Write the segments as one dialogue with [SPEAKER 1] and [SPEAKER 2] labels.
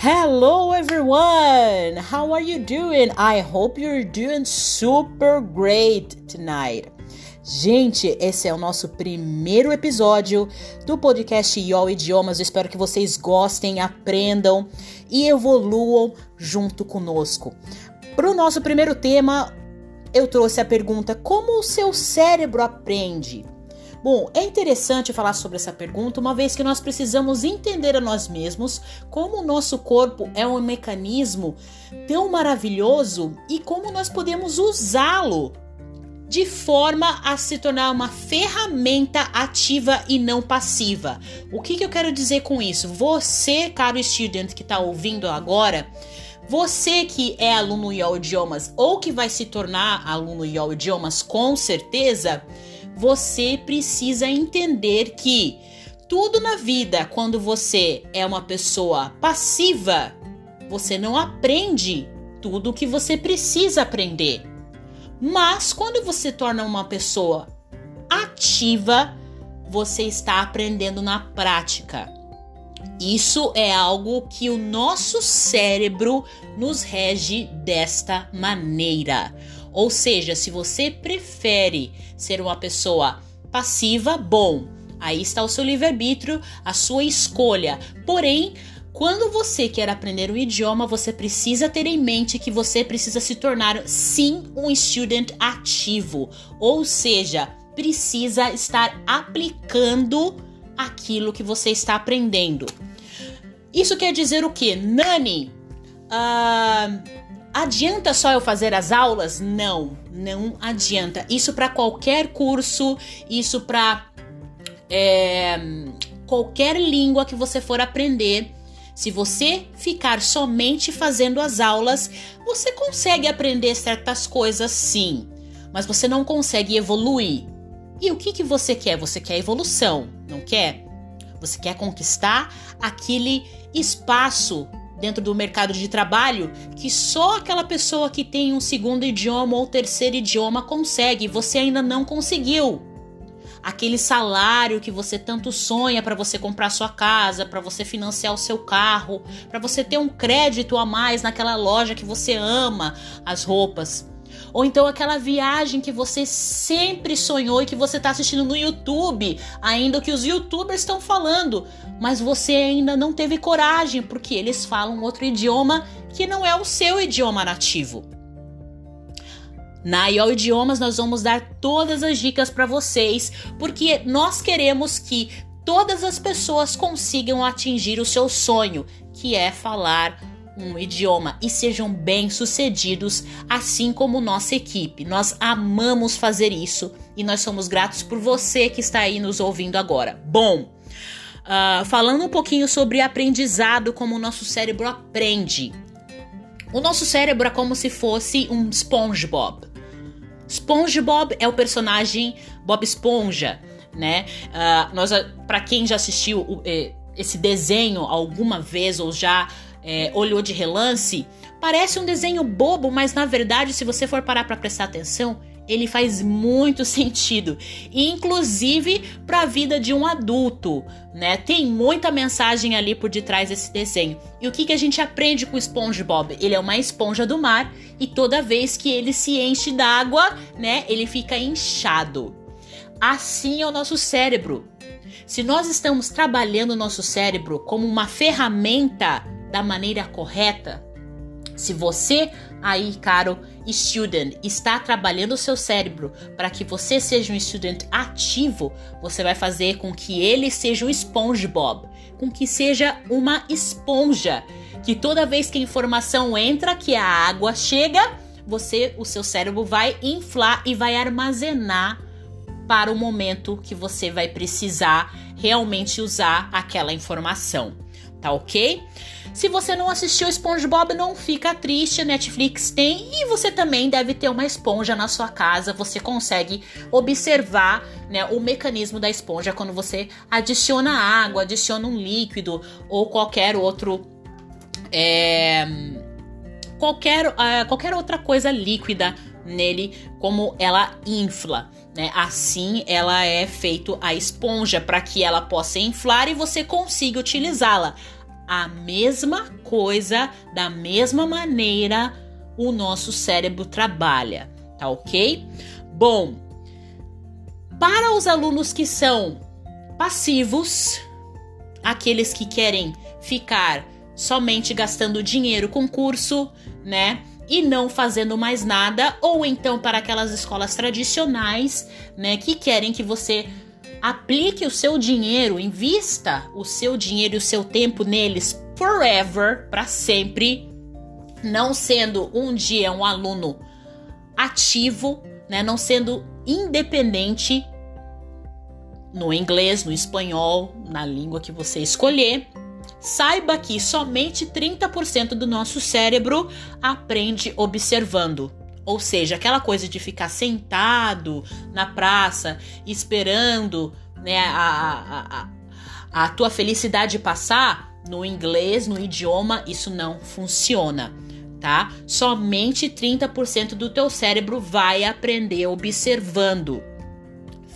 [SPEAKER 1] Hello everyone! How are you doing? I hope you're doing super great tonight. Gente, esse é o nosso primeiro episódio do podcast YOL Idiomas. Eu espero que vocês gostem, aprendam e evoluam junto conosco. Para o nosso primeiro tema, eu trouxe a pergunta: como o seu cérebro aprende? Bom, é interessante falar sobre essa pergunta, uma vez que nós precisamos entender a nós mesmos como o nosso corpo é um mecanismo tão maravilhoso e como nós podemos usá-lo de forma a se tornar uma ferramenta ativa e não passiva. O que, que eu quero dizer com isso? Você, caro estudante que está ouvindo agora, você que é aluno YOL Idiomas ou que vai se tornar aluno YOL Idiomas com certeza, você precisa entender que tudo na vida, quando você é uma pessoa passiva, você não aprende tudo o que você precisa aprender. Mas quando você torna uma pessoa ativa, você está aprendendo na prática. Isso é algo que o nosso cérebro nos rege desta maneira. Ou seja, se você prefere ser uma pessoa passiva, bom, aí está o seu livre-arbítrio, a sua escolha. Porém, quando você quer aprender um idioma, você precisa ter em mente que você precisa se tornar sim um student ativo, ou seja, precisa estar aplicando aquilo que você está aprendendo. Isso quer dizer o que? Nani, uh, Adianta só eu fazer as aulas? Não, não adianta. Isso para qualquer curso, isso para é, qualquer língua que você for aprender. Se você ficar somente fazendo as aulas, você consegue aprender certas coisas sim, mas você não consegue evoluir. E o que, que você quer? Você quer evolução, não quer? Você quer conquistar aquele espaço dentro do mercado de trabalho que só aquela pessoa que tem um segundo idioma ou terceiro idioma consegue, você ainda não conseguiu. Aquele salário que você tanto sonha para você comprar sua casa, para você financiar o seu carro, para você ter um crédito a mais naquela loja que você ama as roupas. Ou então aquela viagem que você sempre sonhou e que você está assistindo no YouTube, ainda que os youtubers estão falando, mas você ainda não teve coragem porque eles falam outro idioma que não é o seu idioma nativo. Na IO Idiomas nós vamos dar todas as dicas para vocês, porque nós queremos que todas as pessoas consigam atingir o seu sonho, que é falar um idioma e sejam bem-sucedidos, assim como nossa equipe. Nós amamos fazer isso e nós somos gratos por você que está aí nos ouvindo agora. Bom, uh, falando um pouquinho sobre aprendizado, como o nosso cérebro aprende. O nosso cérebro é como se fosse um SpongeBob. SpongeBob é o personagem Bob Esponja, né? Uh, nós, para quem já assistiu eh, esse desenho alguma vez ou já é, olhou de relance, parece um desenho bobo, mas na verdade, se você for parar para prestar atenção, ele faz muito sentido, inclusive para a vida de um adulto, né? Tem muita mensagem ali por detrás desse desenho. E o que, que a gente aprende com o SpongeBob? Ele é uma esponja do mar e toda vez que ele se enche d'água, né, ele fica inchado. Assim é o nosso cérebro. Se nós estamos trabalhando o nosso cérebro como uma ferramenta da maneira correta, se você aí, caro student, está trabalhando o seu cérebro para que você seja um estudante ativo, você vai fazer com que ele seja um SpongeBob, com que seja uma esponja, que toda vez que a informação entra, que a água chega, você, o seu cérebro vai inflar e vai armazenar para o momento que você vai precisar realmente usar aquela informação, tá ok? Se você não assistiu SpongeBob, não fica triste, Netflix tem e você também deve ter uma esponja na sua casa. Você consegue observar né, o mecanismo da esponja quando você adiciona água, adiciona um líquido ou qualquer outro. É, qualquer, uh, qualquer outra coisa líquida nele, como ela infla. Né? Assim, ela é feito a esponja para que ela possa inflar e você consiga utilizá-la. a mesma coisa, da mesma maneira o nosso cérebro trabalha, tá ok? Bom, para os alunos que são passivos, aqueles que querem ficar somente gastando dinheiro com curso, né? E não fazendo mais nada, ou então para aquelas escolas tradicionais, né, que querem que você aplique o seu dinheiro, invista o seu dinheiro e o seu tempo neles forever, para sempre, não sendo um dia um aluno ativo, né, não sendo independente no inglês, no espanhol, na língua que você escolher. Saiba que somente 30% do nosso cérebro aprende observando. Ou seja, aquela coisa de ficar sentado na praça esperando né, a, a, a tua felicidade passar no inglês, no idioma, isso não funciona, tá? Somente 30% do teu cérebro vai aprender observando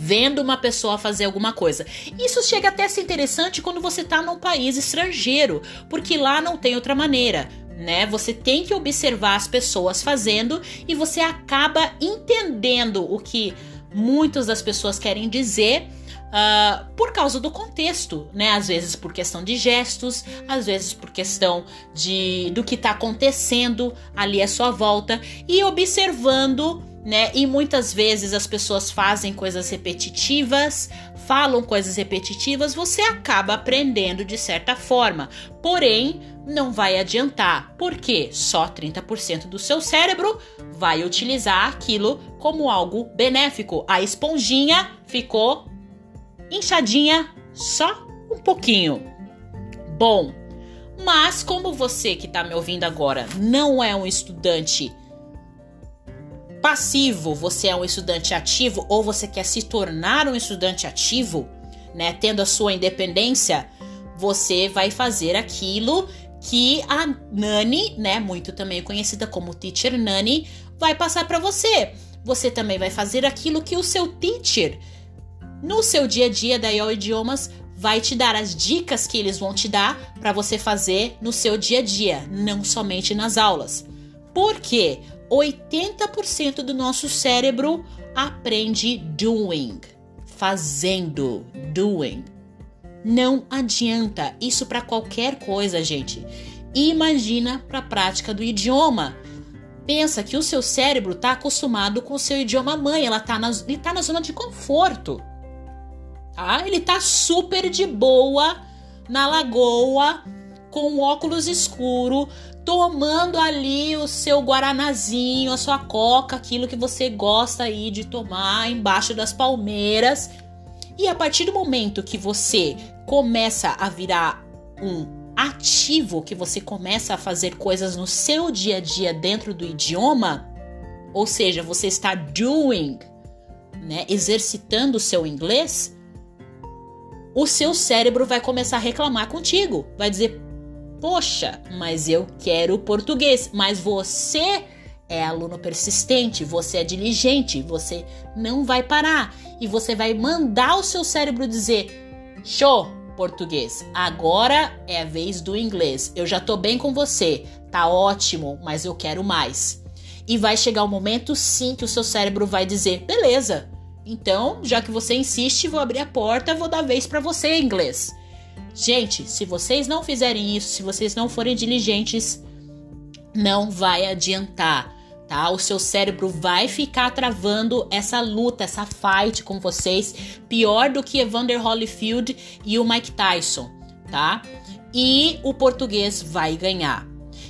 [SPEAKER 1] vendo uma pessoa fazer alguma coisa. Isso chega até a ser interessante quando você está num país estrangeiro, porque lá não tem outra maneira. Né? Você tem que observar as pessoas fazendo e você acaba entendendo o que muitas das pessoas querem dizer Uh, por causa do contexto, né? Às vezes por questão de gestos, às vezes por questão de do que está acontecendo ali à sua volta e observando né? E muitas vezes as pessoas fazem coisas repetitivas, falam coisas repetitivas, você acaba aprendendo de certa forma. Porém, não vai adiantar, porque só 30% do seu cérebro vai utilizar aquilo como algo benéfico. A esponjinha ficou inchadinha só um pouquinho. Bom, mas como você que está me ouvindo agora não é um estudante passivo, você é um estudante ativo ou você quer se tornar um estudante ativo, né, tendo a sua independência, você vai fazer aquilo que a Nani, né, muito também conhecida como Teacher Nani, vai passar para você. Você também vai fazer aquilo que o seu teacher no seu dia a dia da IO Idiomas vai te dar as dicas que eles vão te dar para você fazer no seu dia a dia, não somente nas aulas. Por quê? 80% do nosso cérebro aprende doing, fazendo, doing. Não adianta isso para qualquer coisa, gente. Imagina para a prática do idioma. Pensa que o seu cérebro está acostumado com o seu idioma mãe, ela tá na, ele está na zona de conforto. Tá? Ele está super de boa na lagoa, com óculos escuro, tomando ali o seu guaranazinho, a sua coca, aquilo que você gosta aí de tomar embaixo das palmeiras. E a partir do momento que você começa a virar um ativo, que você começa a fazer coisas no seu dia a dia dentro do idioma, ou seja, você está doing, né, exercitando o seu inglês, o seu cérebro vai começar a reclamar contigo, vai dizer: Poxa, mas eu quero português. Mas você é aluno persistente, você é diligente, você não vai parar e você vai mandar o seu cérebro dizer: show, português, agora é a vez do inglês. Eu já tô bem com você, tá ótimo, mas eu quero mais. E vai chegar o um momento sim que o seu cérebro vai dizer: beleza, então já que você insiste, vou abrir a porta, vou dar vez para você inglês. Gente, se vocês não fizerem isso, se vocês não forem diligentes, não vai adiantar, tá? O seu cérebro vai ficar travando essa luta, essa fight com vocês, pior do que Evander Holyfield e o Mike Tyson, tá? E o português vai ganhar.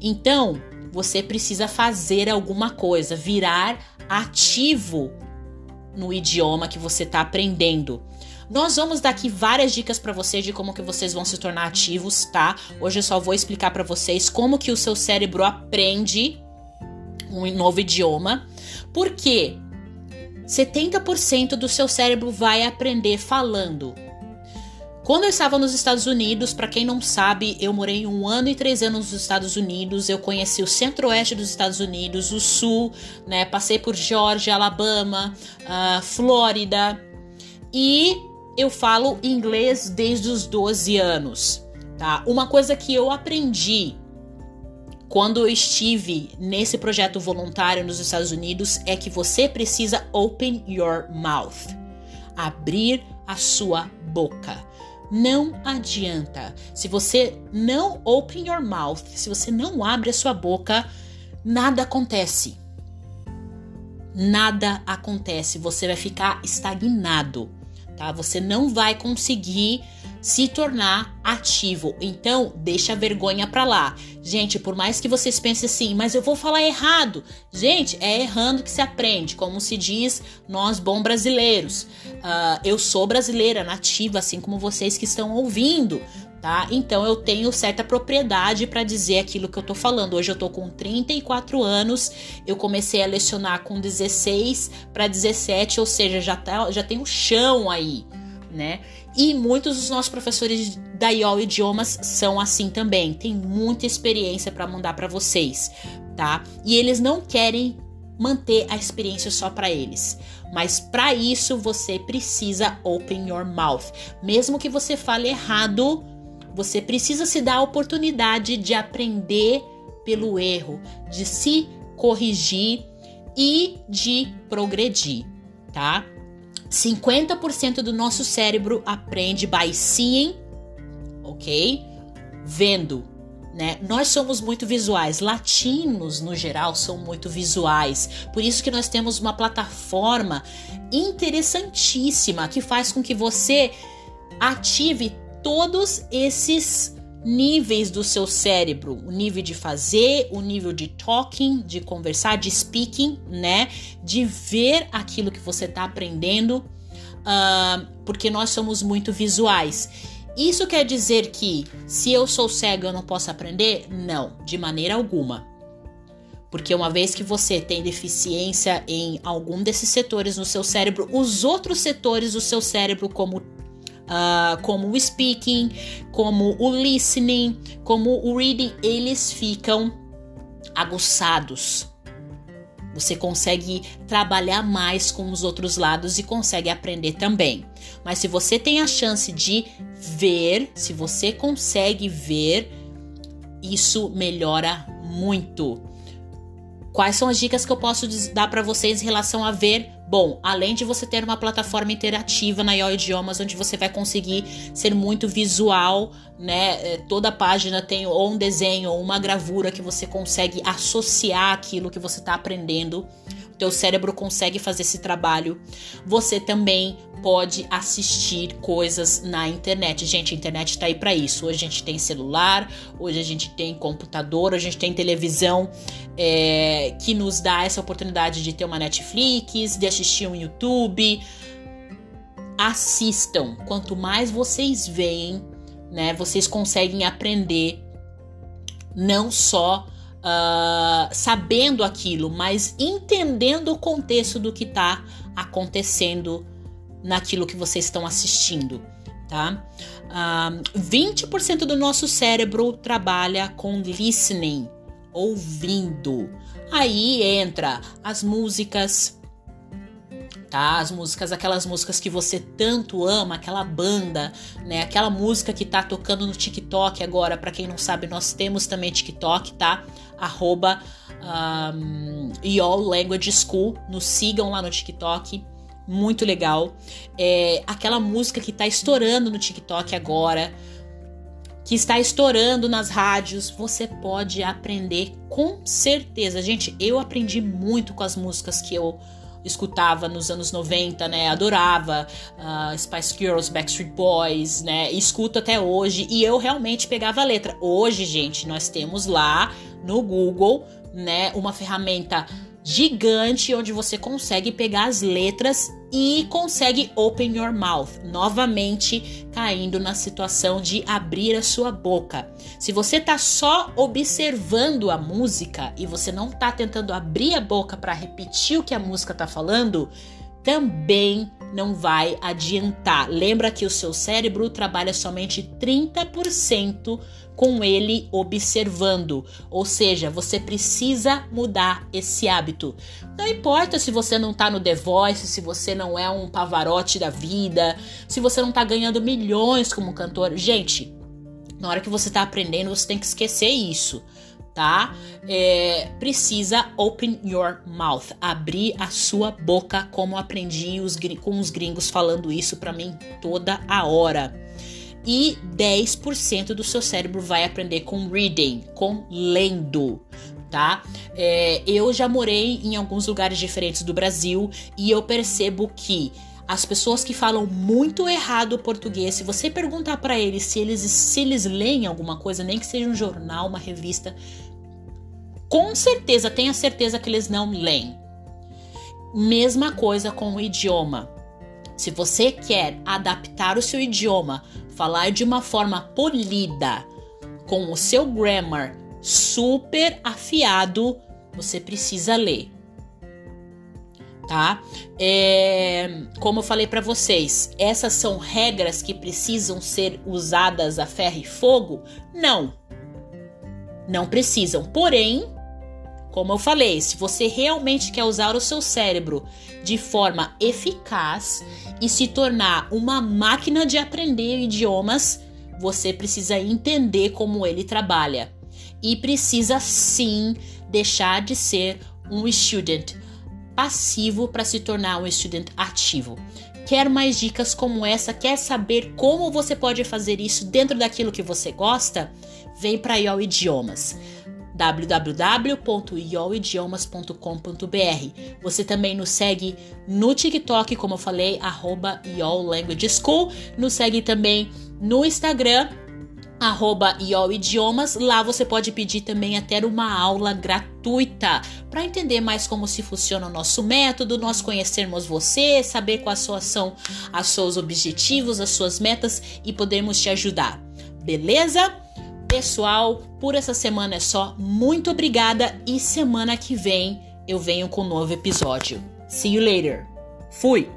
[SPEAKER 1] Então, você precisa fazer alguma coisa, virar ativo no idioma que você está aprendendo. Nós vamos dar aqui várias dicas para vocês de como que vocês vão se tornar ativos, tá? Hoje eu só vou explicar para vocês como que o seu cérebro aprende um novo idioma. Porque 70% do seu cérebro vai aprender falando. Quando eu estava nos Estados Unidos, para quem não sabe, eu morei um ano e três anos nos Estados Unidos. Eu conheci o centro-oeste dos Estados Unidos, o sul, né? Passei por Georgia, Alabama, uh, Flórida e eu falo inglês desde os 12 anos, tá? Uma coisa que eu aprendi quando eu estive nesse projeto voluntário nos Estados Unidos é que você precisa open your mouth, abrir a sua boca. Não adianta. Se você não open your mouth, se você não abre a sua boca, nada acontece. Nada acontece. Você vai ficar estagnado, tá? Você não vai conseguir se tornar ativo. Então, deixa a vergonha pra lá. Gente, por mais que vocês pensem assim, mas eu vou falar errado. Gente, é errando que se aprende, como se diz nós bom brasileiros. Uh, eu sou brasileira nativa, assim como vocês que estão ouvindo. Tá? Então eu tenho certa propriedade para dizer aquilo que eu tô falando. Hoje eu tô com 34 anos, eu comecei a lecionar com 16 para 17, ou seja, já, tá, já tem um chão aí, né? E muitos dos nossos professores da IOL Idiomas são assim também. Tem muita experiência para mandar para vocês, tá? E eles não querem manter a experiência só para eles. Mas para isso você precisa open your mouth. Mesmo que você fale errado, você precisa se dar a oportunidade de aprender pelo erro, de se corrigir e de progredir, tá? 50% do nosso cérebro aprende by seeing, ok? Vendo, né? Nós somos muito visuais. Latinos, no geral, são muito visuais. Por isso que nós temos uma plataforma interessantíssima que faz com que você ative todos esses níveis do seu cérebro, o nível de fazer, o nível de talking, de conversar, de speaking, né? De ver aquilo que você está aprendendo, uh, porque nós somos muito visuais. Isso quer dizer que se eu sou cego eu não posso aprender? Não, de maneira alguma. Porque uma vez que você tem deficiência em algum desses setores no seu cérebro, os outros setores do seu cérebro, como uh, como o speaking, como o listening, como o reading, eles ficam aguçados. Você consegue trabalhar mais com os outros lados e consegue aprender também. Mas se você tem a chance de ver, se você consegue ver, isso melhora muito. Quais são as dicas que eu posso dar para vocês em relação a ver Bom, além de você ter uma plataforma interativa na IO Idiomas, onde você vai conseguir ser muito visual, né? É, toda página tem ou um desenho ou uma gravura que você consegue associar aquilo que você está aprendendo. Teu cérebro consegue fazer esse trabalho. Você também pode assistir coisas na internet. Gente, a internet está aí para isso. Hoje a gente tem celular, hoje a gente tem computador, a gente tem televisão é, que nos dá essa oportunidade de ter uma Netflix, de assistir um YouTube. Assistam. Quanto mais vocês veem, né, vocês conseguem aprender não só uh, sabendo aquilo, mas entendendo o contexto do que está acontecendo naquilo que vocês estão assistindo, tá? Uh, 20% do nosso cérebro trabalha com listening, ouvindo. Aí entra as músicas, tá? As músicas, aquelas músicas que você tanto ama, aquela banda, né? Aquela música que tá tocando no TikTok agora. Para quem não sabe, nós temos também TikTok, tá? Arroba um, Language School. Nos sigam lá no TikTok muito legal. É, aquela música que tá estourando no TikTok agora, que está estourando nas rádios, você pode aprender com certeza. Gente, eu aprendi muito com as músicas que eu escutava nos anos 90, né? Adorava uh, Spice Girls, Backstreet Boys, né? Escuto até hoje e eu realmente pegava a letra. Hoje, gente, nós temos lá no Google, né, uma ferramenta gigante onde você consegue pegar as letras e consegue open your mouth, novamente caindo na situação de abrir a sua boca. Se você tá só observando a música e você não tá tentando abrir a boca para repetir o que a música tá falando, também não vai adiantar. Lembra que o seu cérebro trabalha somente 30% com ele observando. Ou seja, você precisa mudar esse hábito. Não importa se você não tá no The Voice, se você não é um pavarote da vida, se você não tá ganhando milhões como cantor. Gente, Na hora que você está aprendendo, você tem que esquecer isso, tá? É, precisa open your mouth, abrir a sua boca, como aprendi os, com os gringos falando isso para mim toda a hora. E 10% do seu cérebro vai aprender com reading, com lendo, tá? É, eu já morei em alguns lugares diferentes do Brasil e eu percebo que as pessoas que falam muito errado o português, se você perguntar para eles se eles se eles leem alguma coisa, nem que seja um jornal, uma revista, com certeza, tenha certeza que eles não leem. Mesma coisa com o idioma. Se você quer adaptar o seu idioma, falar de uma forma polida, com o seu grammar super afiado, você precisa ler tá? É, como eu falei para vocês, essas são regras que precisam ser usadas a ferro e fogo? Não, não precisam. Porém, como eu falei, se você realmente quer usar o seu cérebro de forma eficaz e se tornar uma máquina de aprender idiomas, você precisa entender como ele trabalha e precisa sim deixar de ser um student passivo para se tornar um estudante ativo. Quer mais dicas como essa? Quer saber como você pode fazer isso dentro daquilo que você gosta? Vem para IOL Idiomas www.ioidiomas.com.br. Você também nos segue no TikTok, como eu falei, arroba Language School. Nos segue também no Instagram, arroba Idiomas. Lá você pode pedir também até uma aula gratuita para entender mais como se funciona o nosso método, nós conhecermos você, saber quais são os seus objetivos, as suas metas e podermos te ajudar. Beleza? Pessoal, por essa semana é só. Muito obrigada e semana que vem eu venho com um novo episódio. See you later. Fui!